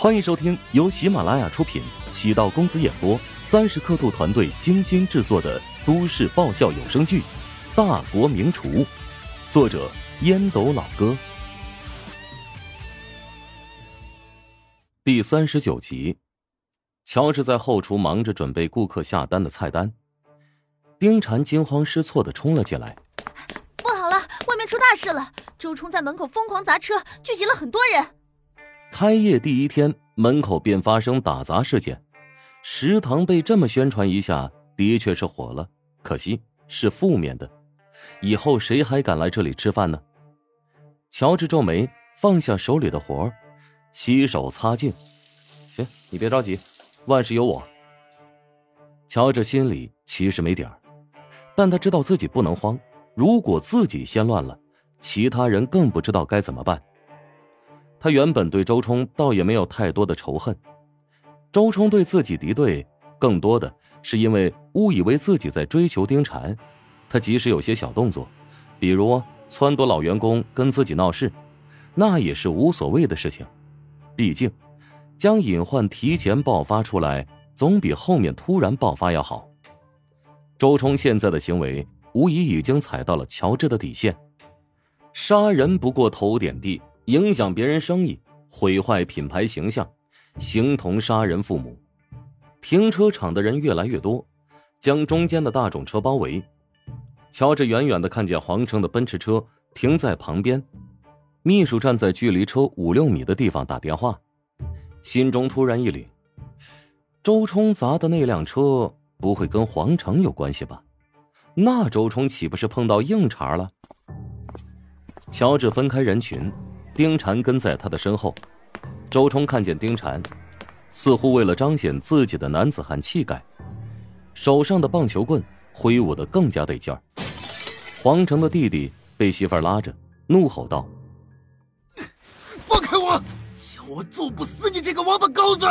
欢迎收听由喜马拉雅出品、喜道公子演播、三十刻度团队精心制作的都市爆笑有声剧《大国名厨》，作者烟斗老哥，第三十九集。乔治在后厨忙着准备顾客下单的菜单，丁婵惊慌失措的冲了进来：“不好了，外面出大事了！周冲在门口疯狂砸车，聚集了很多人。”开业第一天，门口便发生打砸事件。食堂被这么宣传一下，的确是火了。可惜是负面的，以后谁还敢来这里吃饭呢？乔治皱眉，放下手里的活儿，洗手擦净。行，你别着急，万事有我。乔治心里其实没底儿，但他知道自己不能慌。如果自己先乱了，其他人更不知道该怎么办。他原本对周冲倒也没有太多的仇恨，周冲对自己敌对，更多的是因为误以为自己在追求丁婵。他即使有些小动作，比如撺掇老员工跟自己闹事，那也是无所谓的事情。毕竟，将隐患提前爆发出来，总比后面突然爆发要好。周冲现在的行为，无疑已经踩到了乔治的底线。杀人不过头点地。影响别人生意，毁坏品牌形象，形同杀人父母。停车场的人越来越多，将中间的大众车包围。乔治远远的看见黄城的奔驰车停在旁边，秘书站在距离车五六米的地方打电话，心中突然一凛：周冲砸的那辆车不会跟黄城有关系吧？那周冲岂不是碰到硬茬了？乔治分开人群。丁婵跟在他的身后，周冲看见丁婵，似乎为了彰显自己的男子汉气概，手上的棒球棍挥舞的更加得劲儿。黄成的弟弟被媳妇儿拉着，怒吼道：“放开我！叫我揍不死你这个王八羔子！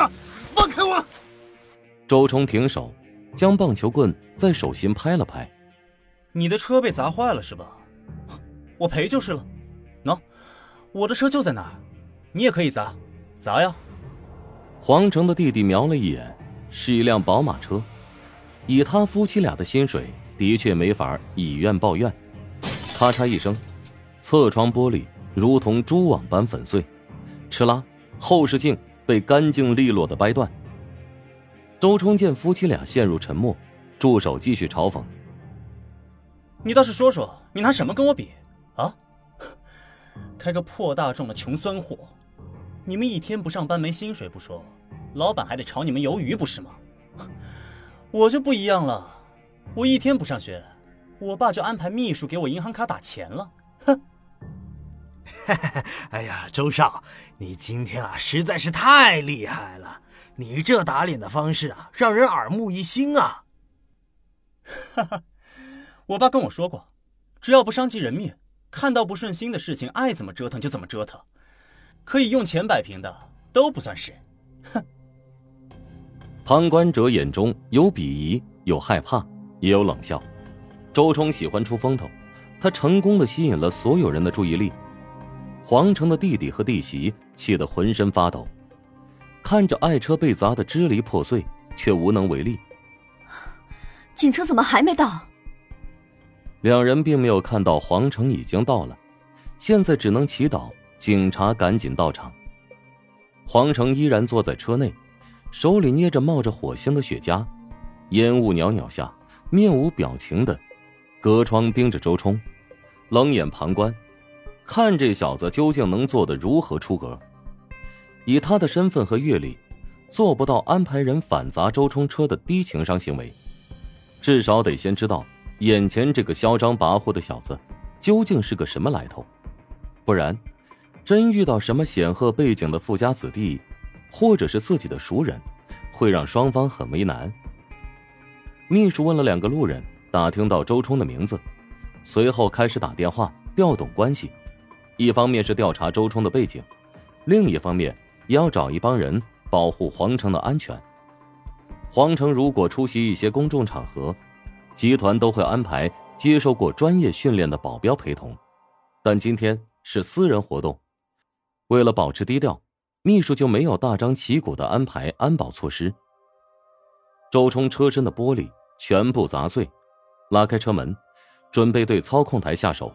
放开我！”周冲停手，将棒球棍在手心拍了拍：“你的车被砸坏了是吧？我赔就是了。喏。”我的车就在那儿，你也可以砸，砸呀！黄成的弟弟瞄了一眼，是一辆宝马车，以他夫妻俩的薪水，的确没法以怨报怨。咔嚓一声，侧窗玻璃如同蛛网般粉碎，哧啦，后视镜被干净利落的掰断。周冲见夫妻俩陷入沉默，助手继续嘲讽：“你倒是说说，你拿什么跟我比啊？”开个破大众的穷酸货，你们一天不上班没薪水不说，老板还得炒你们鱿鱼不是吗？我就不一样了，我一天不上学，我爸就安排秘书给我银行卡打钱了。哼！哎呀，周少，你今天啊实在是太厉害了，你这打脸的方式啊让人耳目一新啊！哈哈，我爸跟我说过，只要不伤及人命。看到不顺心的事情，爱怎么折腾就怎么折腾，可以用钱摆平的都不算是。哼！旁观者眼中有鄙夷，有害怕，也有冷笑。周冲喜欢出风头，他成功的吸引了所有人的注意力。皇城的弟弟和弟媳气得浑身发抖，看着爱车被砸得支离破碎，却无能为力。警车怎么还没到？两人并没有看到黄成已经到了，现在只能祈祷警察赶紧到场。黄成依然坐在车内，手里捏着冒着火星的雪茄，烟雾袅袅下，面无表情的隔窗盯着周冲，冷眼旁观，看这小子究竟能做的如何出格。以他的身份和阅历，做不到安排人反砸周冲车的低情商行为，至少得先知道。眼前这个嚣张跋扈的小子，究竟是个什么来头？不然，真遇到什么显赫背景的富家子弟，或者是自己的熟人，会让双方很为难。秘书问了两个路人，打听到周冲的名字，随后开始打电话调动关系。一方面是调查周冲的背景，另一方面也要找一帮人保护皇城的安全。皇城如果出席一些公众场合，集团都会安排接受过专业训练的保镖陪同，但今天是私人活动，为了保持低调，秘书就没有大张旗鼓的安排安保措施。周冲车身的玻璃全部砸碎，拉开车门，准备对操控台下手。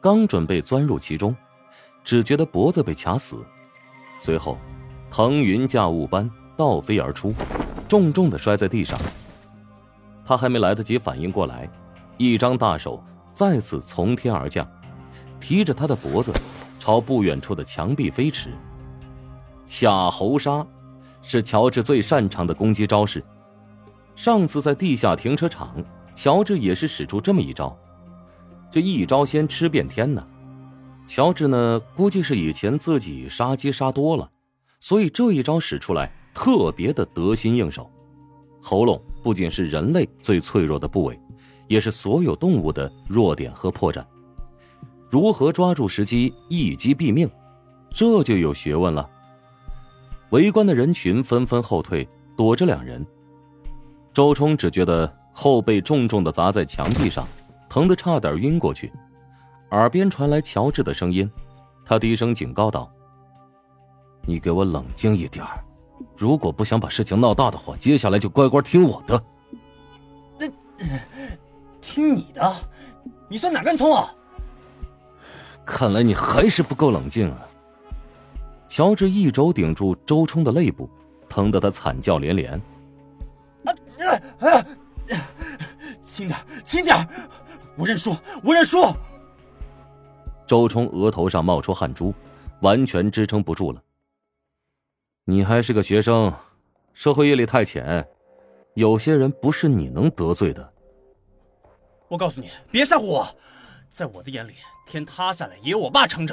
刚准备钻入其中，只觉得脖子被卡死，随后，腾云驾雾般倒飞而出，重重的摔在地上。他还没来得及反应过来，一张大手再次从天而降，提着他的脖子，朝不远处的墙壁飞驰。卡喉杀，是乔治最擅长的攻击招式。上次在地下停车场，乔治也是使出这么一招。这一招先吃遍天呢。乔治呢，估计是以前自己杀鸡杀多了，所以这一招使出来特别的得心应手。喉咙不仅是人类最脆弱的部位，也是所有动物的弱点和破绽。如何抓住时机一击毙命，这就有学问了。围观的人群纷纷后退，躲着两人。周冲只觉得后背重重的砸在墙壁上，疼得差点晕过去。耳边传来乔治的声音，他低声警告道：“你给我冷静一点如果不想把事情闹大的话，接下来就乖乖听我的。”“那听你的？你算哪根葱啊？”看来你还是不够冷静啊！乔治一肘顶住周冲的肋部，疼得他惨叫连连。啊！轻点，轻点！我认输，我认输。周冲额头上冒出汗珠，完全支撑不住了。你还是个学生，社会阅历太浅，有些人不是你能得罪的。我告诉你，别吓唬我，在我的眼里，天塌下来也有我爸撑着，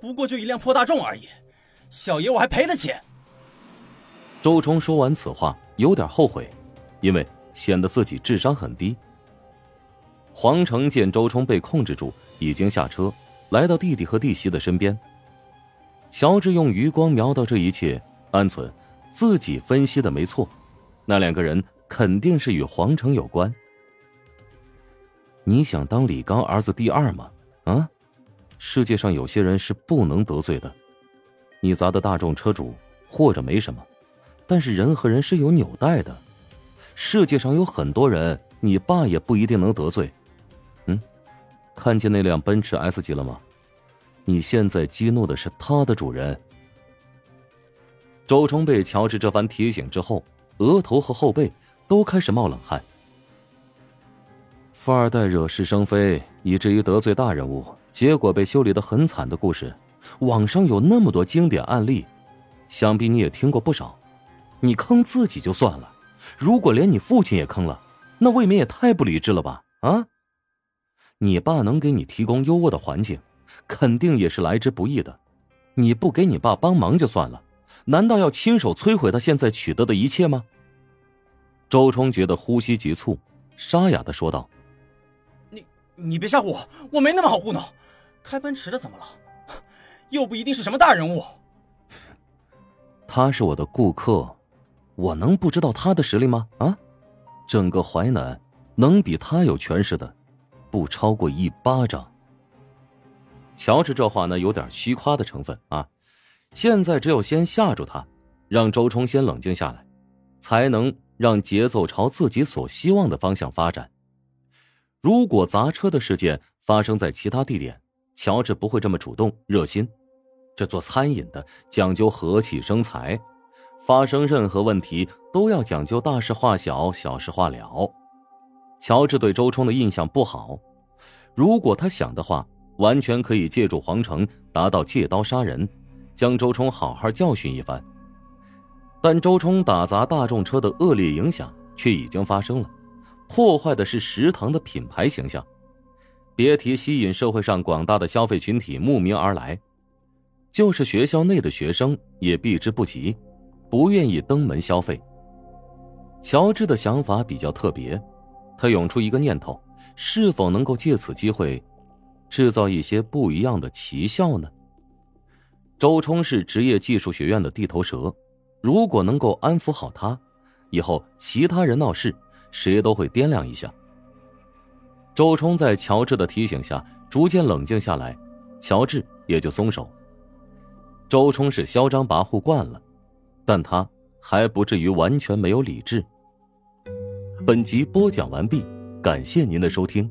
不过就一辆破大众而已，小爷我还赔得起。周冲说完此话，有点后悔。因为显得自己智商很低。黄成见周冲被控制住，已经下车，来到弟弟和弟媳的身边。乔治用余光瞄到这一切，安存，自己分析的没错，那两个人肯定是与皇城有关。你想当李刚儿子第二吗？啊，世界上有些人是不能得罪的。你砸的大众车主或者没什么，但是人和人是有纽带的。世界上有很多人，你爸也不一定能得罪。嗯，看见那辆奔驰 S 级了吗？你现在激怒的是他的主人。周冲被乔治这番提醒之后，额头和后背都开始冒冷汗。富二代惹是生非，以至于得罪大人物，结果被修理的很惨的故事，网上有那么多经典案例，想必你也听过不少。你坑自己就算了。如果连你父亲也坑了，那未免也太不理智了吧？啊！你爸能给你提供优渥的环境，肯定也是来之不易的。你不给你爸帮忙就算了，难道要亲手摧毁他现在取得的一切吗？周冲觉得呼吸急促，沙哑的说道：“你你别吓唬我，我没那么好糊弄。开奔驰的怎么了？又不一定是什么大人物。他是我的顾客。”我能不知道他的实力吗？啊，整个淮南能比他有权势的，不超过一巴掌。乔治这话呢，有点虚夸的成分啊。现在只有先吓住他，让周冲先冷静下来，才能让节奏朝自己所希望的方向发展。如果砸车的事件发生在其他地点，乔治不会这么主动热心。这做餐饮的讲究和气生财。发生任何问题都要讲究大事化小，小事化了。乔治对周冲的印象不好，如果他想的话，完全可以借助皇城达到借刀杀人，将周冲好好教训一番。但周冲打砸大众车的恶劣影响却已经发生了，破坏的是食堂的品牌形象，别提吸引社会上广大的消费群体慕名而来，就是学校内的学生也避之不及。不愿意登门消费。乔治的想法比较特别，他涌出一个念头：是否能够借此机会，制造一些不一样的奇效呢？周冲是职业技术学院的地头蛇，如果能够安抚好他，以后其他人闹事，谁都会掂量一下。周冲在乔治的提醒下，逐渐冷静下来，乔治也就松手。周冲是嚣张跋扈惯了，但他还不至于完全没有理智。本集播讲完毕，感谢您的收听。